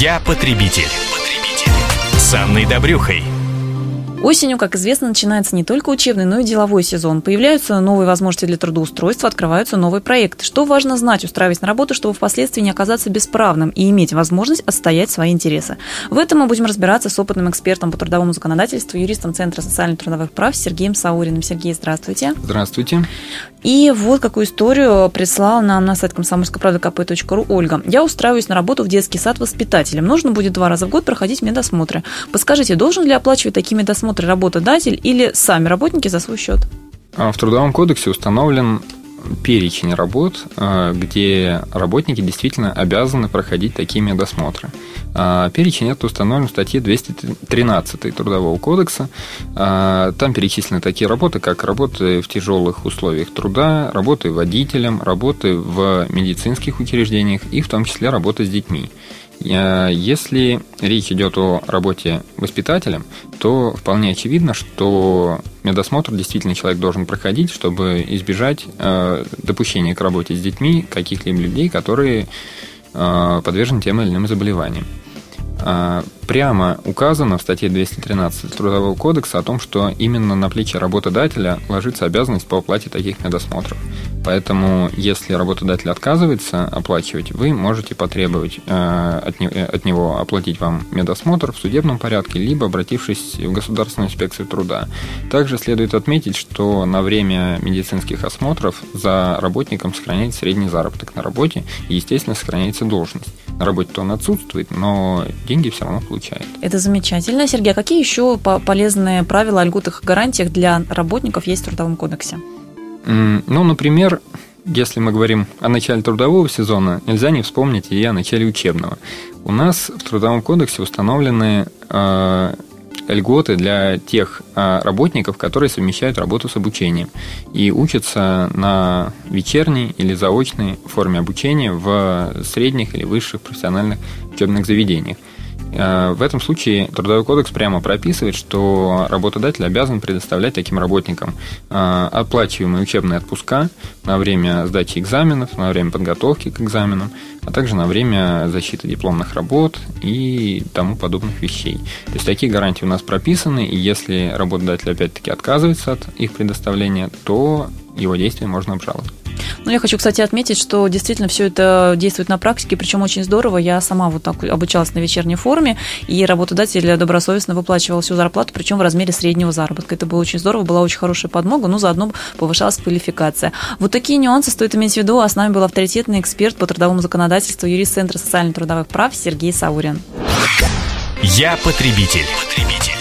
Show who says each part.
Speaker 1: Я потребитель. потребитель. С Анной Добрюхой.
Speaker 2: Осенью, как известно, начинается не только учебный, но и деловой сезон. Появляются новые возможности для трудоустройства, открываются новые проекты. Что важно знать, устраиваясь на работу, чтобы впоследствии не оказаться бесправным и иметь возможность отстоять свои интересы? В этом мы будем разбираться с опытным экспертом по трудовому законодательству, юристом Центра социальных трудовых прав Сергеем Сауриным. Сергей, здравствуйте.
Speaker 3: Здравствуйте.
Speaker 2: И вот какую историю прислала нам на сайт комсомольской правды kp.ру Ольга. Я устраиваюсь на работу в детский сад воспитателем. Нужно будет два раза в год проходить медосмотры. Подскажите, должен ли оплачивать такие медосмотры работодатель или сами работники за свой счет?
Speaker 3: А в Трудовом кодексе установлен перечень работ, а, где работники действительно обязаны проходить такие медосмотры. А, перечень это установлен в статье 213 Трудового кодекса. Там перечислены такие работы, как работы в тяжелых условиях труда, работы водителем, работы в медицинских учреждениях и в том числе работа с детьми. Если речь идет о работе воспитателем, то вполне очевидно, что медосмотр действительно человек должен проходить, чтобы избежать э, допущения к работе с детьми каких-либо людей, которые э, подвержены тем или иным заболеваниям. Прямо указано в статье 213 Трудового кодекса о том, что именно на плечи работодателя ложится обязанность по оплате таких медосмотров. Поэтому, если работодатель отказывается оплачивать, вы можете потребовать э, от, не, от него оплатить вам медосмотр в судебном порядке, либо обратившись в Государственную инспекцию труда. Также следует отметить, что на время медицинских осмотров за работником сохраняется средний заработок на работе и, естественно, сохраняется должность. На работе-то он отсутствует, но деньги все равно получает.
Speaker 2: Это замечательно. Сергей, а какие еще полезные правила о льготах и гарантиях для работников есть в Трудовом кодексе?
Speaker 3: Ну, например, если мы говорим о начале трудового сезона, нельзя не вспомнить и о начале учебного. У нас в Трудовом кодексе установлены э, льготы для тех э, работников, которые совмещают работу с обучением и учатся на вечерней или заочной форме обучения в средних или высших профессиональных учебных заведениях. Э, в этом случае Трудовой кодекс прямо прописывает, что работодатель обязан предоставлять таким работникам э, оплачиваемые учебные отпуска на время сдачи экзаменов, на время подготовки к экзаменам, а также на время защиты дипломных работ и тому подобных вещей. То есть такие гарантии у нас прописаны, и если работодатель опять-таки отказывается от их предоставления, то его действия можно обжаловать.
Speaker 2: Ну, я хочу, кстати, отметить, что действительно все это действует на практике, причем очень здорово. Я сама вот так обучалась на вечерней форме, и работодатель добросовестно выплачивал всю зарплату, причем в размере среднего заработка. Это было очень здорово, была очень хорошая подмога, но заодно повышалась квалификация. Вот такие нюансы стоит иметь в виду, а с нами был авторитетный эксперт по трудовому законодательству, юрист Центра социально-трудовых прав Сергей Саурин.
Speaker 1: Я потребитель. потребитель.